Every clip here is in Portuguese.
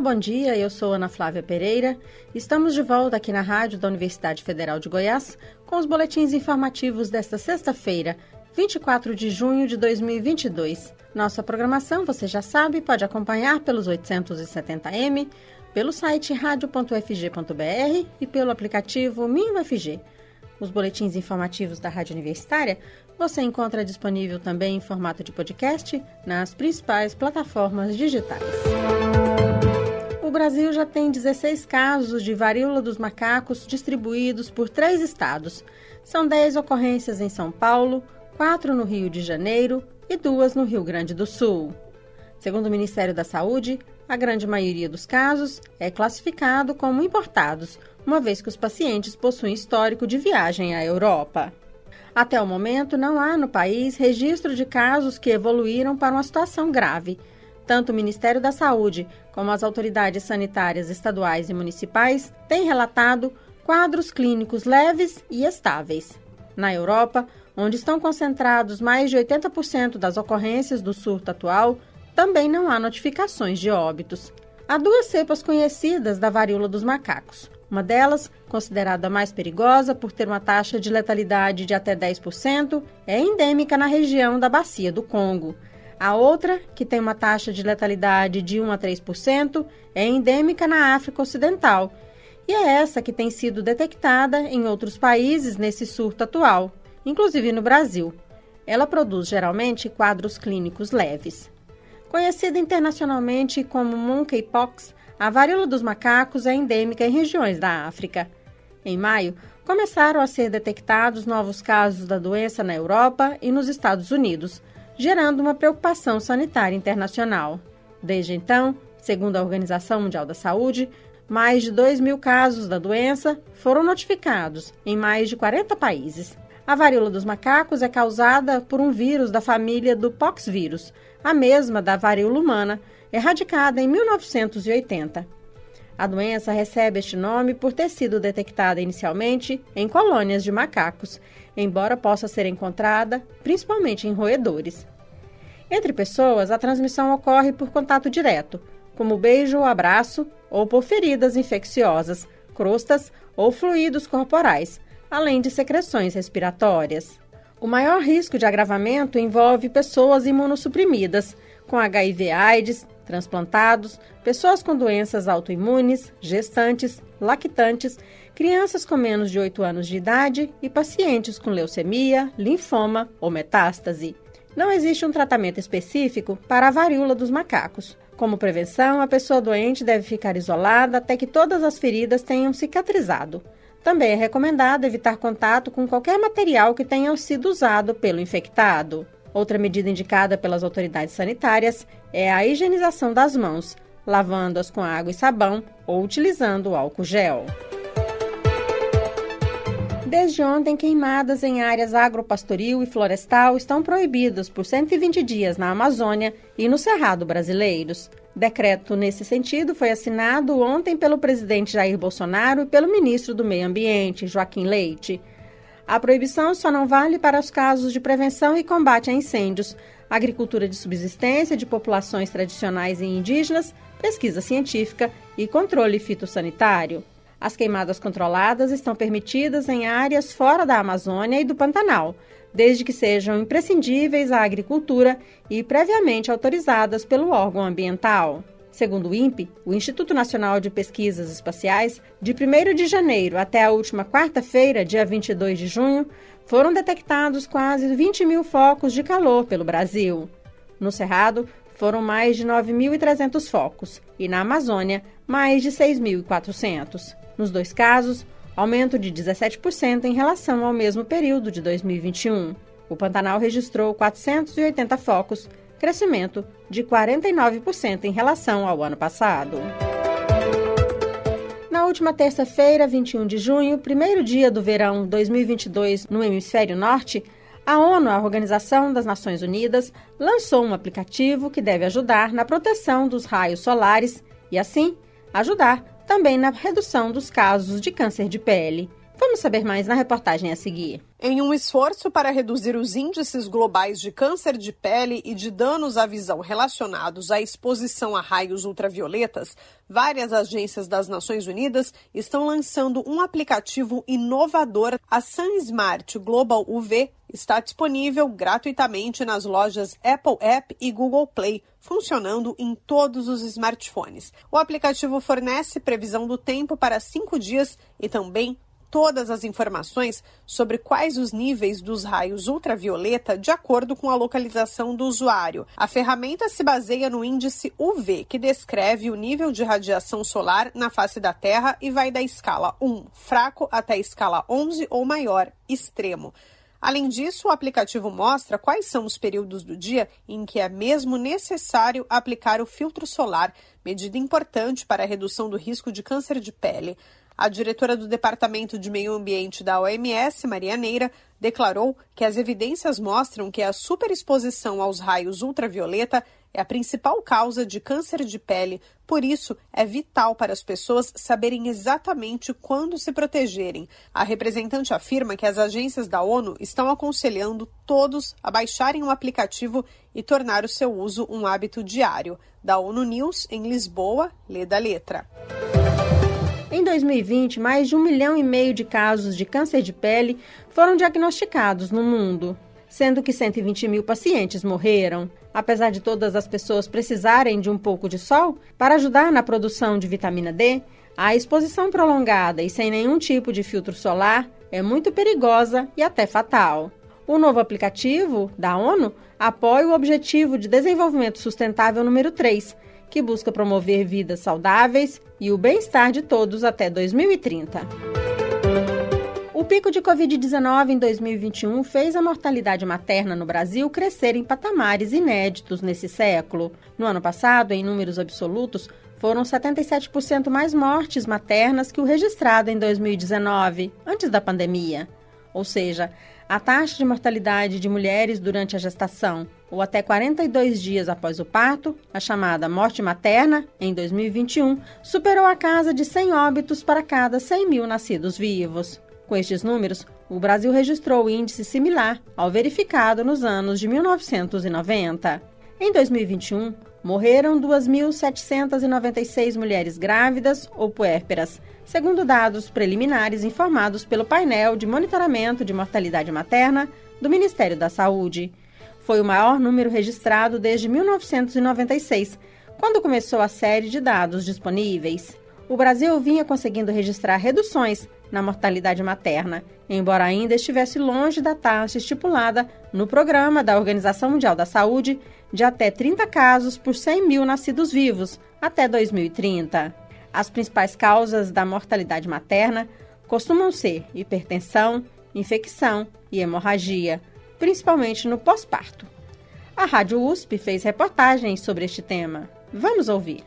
Bom dia. Eu sou Ana Flávia Pereira. Estamos de volta aqui na rádio da Universidade Federal de Goiás com os boletins informativos desta sexta-feira, 24 de junho de 2022. Nossa programação, você já sabe, pode acompanhar pelos 870m, pelo site radio.fg.br e pelo aplicativo MinUFG. Os boletins informativos da Rádio Universitária você encontra disponível também em formato de podcast nas principais plataformas digitais. Brasil já tem 16 casos de varíola dos macacos distribuídos por três estados. São 10 ocorrências em São Paulo, 4 no Rio de Janeiro e duas no Rio Grande do Sul. Segundo o Ministério da Saúde, a grande maioria dos casos é classificado como importados, uma vez que os pacientes possuem histórico de viagem à Europa. Até o momento, não há no país registro de casos que evoluíram para uma situação grave. Tanto o Ministério da Saúde como as autoridades sanitárias estaduais e municipais têm relatado quadros clínicos leves e estáveis. Na Europa, onde estão concentrados mais de 80% das ocorrências do surto atual, também não há notificações de óbitos. Há duas cepas conhecidas da varíola dos macacos, uma delas, considerada mais perigosa por ter uma taxa de letalidade de até 10%, é endêmica na região da Bacia do Congo. A outra, que tem uma taxa de letalidade de 1 a 3%, é endêmica na África Ocidental. E é essa que tem sido detectada em outros países nesse surto atual, inclusive no Brasil. Ela produz geralmente quadros clínicos leves. Conhecida internacionalmente como monkeypox, a varíola dos macacos é endêmica em regiões da África. Em maio, começaram a ser detectados novos casos da doença na Europa e nos Estados Unidos, gerando uma preocupação sanitária internacional. Desde então, segundo a Organização Mundial da Saúde, mais de 2 mil casos da doença foram notificados em mais de 40 países. A varíola dos macacos é causada por um vírus da família do poxvírus, a mesma da varíola humana, erradicada em 1980. A doença recebe este nome por ter sido detectada inicialmente em colônias de macacos, embora possa ser encontrada principalmente em roedores. Entre pessoas, a transmissão ocorre por contato direto, como beijo ou abraço, ou por feridas infecciosas, crostas ou fluidos corporais, além de secreções respiratórias. O maior risco de agravamento envolve pessoas imunossuprimidas, com HIV/AIDS, transplantados, pessoas com doenças autoimunes, gestantes, lactantes, crianças com menos de 8 anos de idade e pacientes com leucemia, linfoma ou metástase. Não existe um tratamento específico para a varíola dos macacos. Como prevenção, a pessoa doente deve ficar isolada até que todas as feridas tenham cicatrizado. Também é recomendado evitar contato com qualquer material que tenha sido usado pelo infectado. Outra medida indicada pelas autoridades sanitárias é a higienização das mãos, lavando-as com água e sabão ou utilizando álcool gel. Desde ontem, queimadas em áreas agropastoril e florestal estão proibidas por 120 dias na Amazônia e no Cerrado brasileiros. Decreto nesse sentido foi assinado ontem pelo presidente Jair Bolsonaro e pelo ministro do Meio Ambiente, Joaquim Leite. A proibição só não vale para os casos de prevenção e combate a incêndios, agricultura de subsistência de populações tradicionais e indígenas, pesquisa científica e controle fitossanitário. As queimadas controladas estão permitidas em áreas fora da Amazônia e do Pantanal, desde que sejam imprescindíveis à agricultura e previamente autorizadas pelo órgão ambiental. Segundo o INPE, o Instituto Nacional de Pesquisas Espaciais, de 1 de janeiro até a última quarta-feira, dia 22 de junho, foram detectados quase 20 mil focos de calor pelo Brasil. No Cerrado, foram mais de 9.300 focos e na Amazônia, mais de 6.400. Nos dois casos, aumento de 17% em relação ao mesmo período de 2021. O Pantanal registrou 480 focos crescimento de 49% em relação ao ano passado. Na última terça-feira, 21 de junho, primeiro dia do verão 2022 no hemisfério norte, a ONU, a Organização das Nações Unidas, lançou um aplicativo que deve ajudar na proteção dos raios solares e, assim, ajudar também na redução dos casos de câncer de pele. Vamos saber mais na reportagem a seguir. Em um esforço para reduzir os índices globais de câncer de pele e de danos à visão relacionados à exposição a raios ultravioletas, várias agências das Nações Unidas estão lançando um aplicativo inovador. A Sun Smart Global UV está disponível gratuitamente nas lojas Apple App e Google Play, funcionando em todos os smartphones. O aplicativo fornece previsão do tempo para cinco dias e também todas as informações sobre quais os níveis dos raios ultravioleta de acordo com a localização do usuário. A ferramenta se baseia no índice UV, que descreve o nível de radiação solar na face da Terra e vai da escala 1, fraco, até a escala 11 ou maior, extremo. Além disso, o aplicativo mostra quais são os períodos do dia em que é mesmo necessário aplicar o filtro solar, medida importante para a redução do risco de câncer de pele. A diretora do Departamento de Meio Ambiente da OMS, Maria Neira, declarou que as evidências mostram que a superexposição aos raios ultravioleta é a principal causa de câncer de pele. Por isso, é vital para as pessoas saberem exatamente quando se protegerem. A representante afirma que as agências da ONU estão aconselhando todos a baixarem o aplicativo e tornar o seu uso um hábito diário. Da ONU News, em Lisboa, lê da letra. Em 2020, mais de um milhão e meio de casos de câncer de pele foram diagnosticados no mundo, sendo que 120 mil pacientes morreram. Apesar de todas as pessoas precisarem de um pouco de sol para ajudar na produção de vitamina D, a exposição prolongada e sem nenhum tipo de filtro solar é muito perigosa e até fatal. O novo aplicativo da ONU apoia o Objetivo de Desenvolvimento Sustentável número 3, que busca promover vidas saudáveis e o bem-estar de todos até 2030. O pico de Covid-19 em 2021 fez a mortalidade materna no Brasil crescer em patamares inéditos nesse século. No ano passado, em números absolutos, foram 77% mais mortes maternas que o registrado em 2019, antes da pandemia. Ou seja, a taxa de mortalidade de mulheres durante a gestação ou até 42 dias após o parto, a chamada morte materna, em 2021, superou a casa de 100 óbitos para cada 100 mil nascidos vivos. Com estes números, o Brasil registrou índice similar ao verificado nos anos de 1990. Em 2021, morreram 2.796 mulheres grávidas ou puérperas, segundo dados preliminares informados pelo painel de monitoramento de mortalidade materna do Ministério da Saúde. Foi o maior número registrado desde 1996, quando começou a série de dados disponíveis. O Brasil vinha conseguindo registrar reduções na mortalidade materna, embora ainda estivesse longe da taxa estipulada no programa da Organização Mundial da Saúde de até 30 casos por 100 mil nascidos vivos até 2030. As principais causas da mortalidade materna costumam ser hipertensão, infecção e hemorragia, principalmente no pós-parto. A Rádio USP fez reportagens sobre este tema. Vamos ouvir.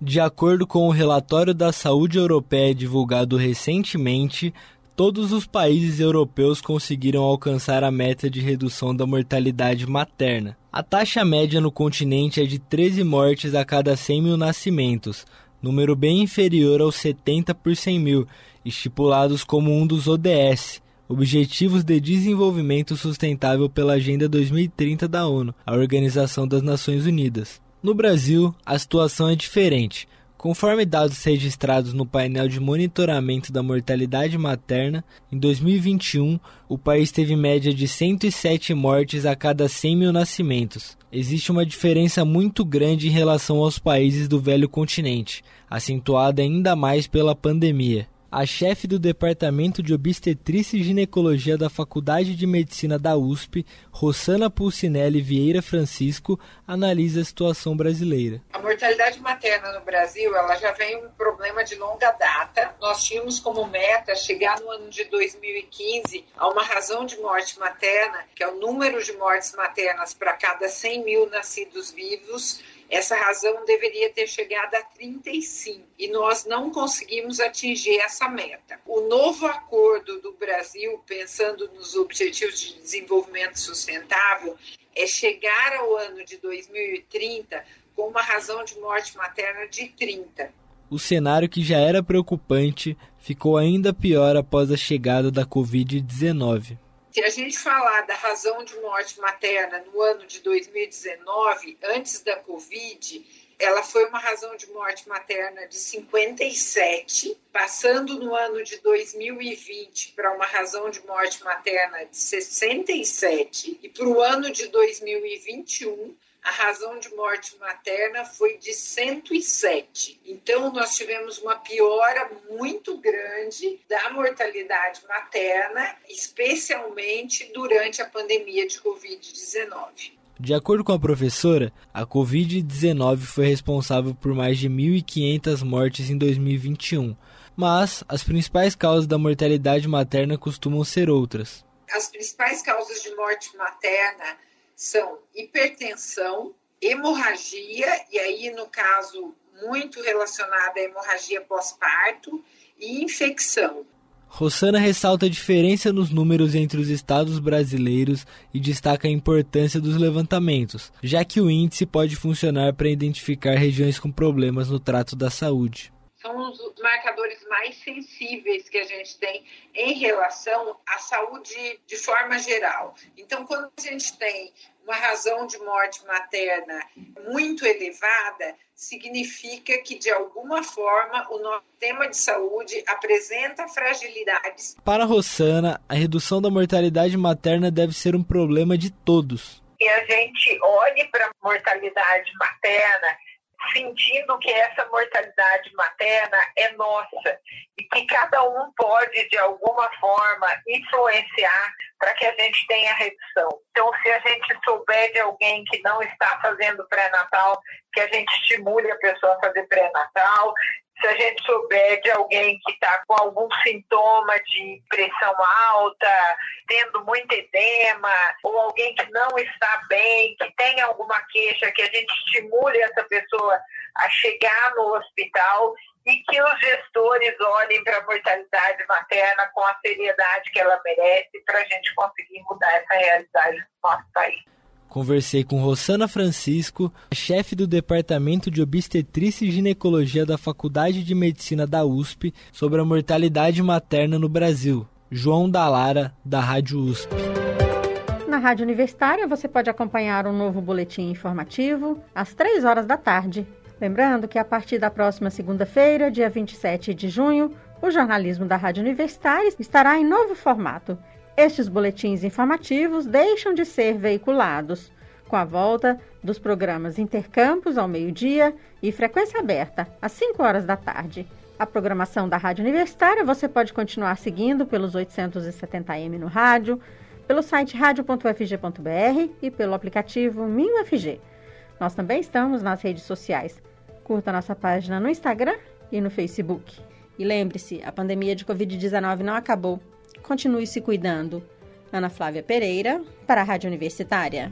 De acordo com o relatório da saúde europeia divulgado recentemente, todos os países europeus conseguiram alcançar a meta de redução da mortalidade materna. A taxa média no continente é de 13 mortes a cada 100 mil nascimentos, número bem inferior aos 70 por 100 mil, estipulados como um dos ODS, Objetivos de Desenvolvimento Sustentável pela Agenda 2030 da ONU, a Organização das Nações Unidas. No Brasil, a situação é diferente. Conforme dados registrados no painel de monitoramento da mortalidade materna, em 2021 o país teve média de 107 mortes a cada 100 mil nascimentos. Existe uma diferença muito grande em relação aos países do velho continente, acentuada ainda mais pela pandemia. A chefe do Departamento de Obstetrícia e Ginecologia da Faculdade de Medicina da USP, Rosana Pulcinelli Vieira Francisco, analisa a situação brasileira. A mortalidade materna no Brasil ela já vem um problema de longa data. Nós tínhamos como meta chegar no ano de 2015 a uma razão de morte materna, que é o número de mortes maternas para cada 100 mil nascidos vivos essa razão deveria ter chegado a 35 e nós não conseguimos atingir essa meta. O novo acordo do Brasil, pensando nos Objetivos de Desenvolvimento Sustentável, é chegar ao ano de 2030 com uma razão de morte materna de 30. O cenário que já era preocupante ficou ainda pior após a chegada da Covid-19. Se a gente falar da razão de morte materna no ano de 2019, antes da Covid, ela foi uma razão de morte materna de 57, passando no ano de 2020 para uma razão de morte materna de 67, e para o ano de 2021 a razão de morte materna foi de 107. Então, nós tivemos uma piora muito grande da mortalidade materna, especialmente durante a pandemia de Covid-19. De acordo com a professora, a Covid-19 foi responsável por mais de 1.500 mortes em 2021, mas as principais causas da mortalidade materna costumam ser outras. As principais causas de morte materna são hipertensão, hemorragia, e aí, no caso, muito relacionada à hemorragia pós-parto, e infecção. Rossana ressalta a diferença nos números entre os estados brasileiros e destaca a importância dos levantamentos, já que o índice pode funcionar para identificar regiões com problemas no trato da saúde. São os marcadores mais sensíveis que a gente tem em relação à saúde de forma geral. Então, quando a gente tem uma razão de morte materna muito elevada, significa que, de alguma forma, o nosso sistema de saúde apresenta fragilidades. Para Rossana, a redução da mortalidade materna deve ser um problema de todos. E a gente olhe para a mortalidade materna sentindo que essa mortalidade materna é nossa e que cada um pode, de alguma forma, influenciar para que a gente tenha redução. Então, se a gente souber de alguém que não está fazendo pré-natal, que a gente estimule a pessoa a fazer pré-natal, se a gente souber de alguém que está com algum sintoma de pressão alta, tendo muito edema, ou alguém que não está bem, que tem alguma queixa, que a gente estimule essa pessoa a chegar no hospital e que os gestores olhem para a mortalidade materna com a seriedade que ela merece para a gente conseguir mudar essa realidade no nosso país. Conversei com Rosana Francisco, chefe do Departamento de Obstetrícia e Ginecologia da Faculdade de Medicina da USP, sobre a mortalidade materna no Brasil. João Dalara, da Rádio USP. Na Rádio Universitária você pode acompanhar um novo boletim informativo às 3 horas da tarde. Lembrando que a partir da próxima segunda-feira, dia 27 de junho, o jornalismo da Rádio Universitária estará em novo formato estes boletins informativos deixam de ser veiculados com a volta dos programas Intercampos ao meio-dia e Frequência Aberta às 5 horas da tarde. A programação da Rádio Universitária você pode continuar seguindo pelos 870m no rádio, pelo site radio.ufg.br e pelo aplicativo MinUFG. Nós também estamos nas redes sociais. Curta nossa página no Instagram e no Facebook. E lembre-se, a pandemia de Covid-19 não acabou. Continue se cuidando. Ana Flávia Pereira, para a Rádio Universitária.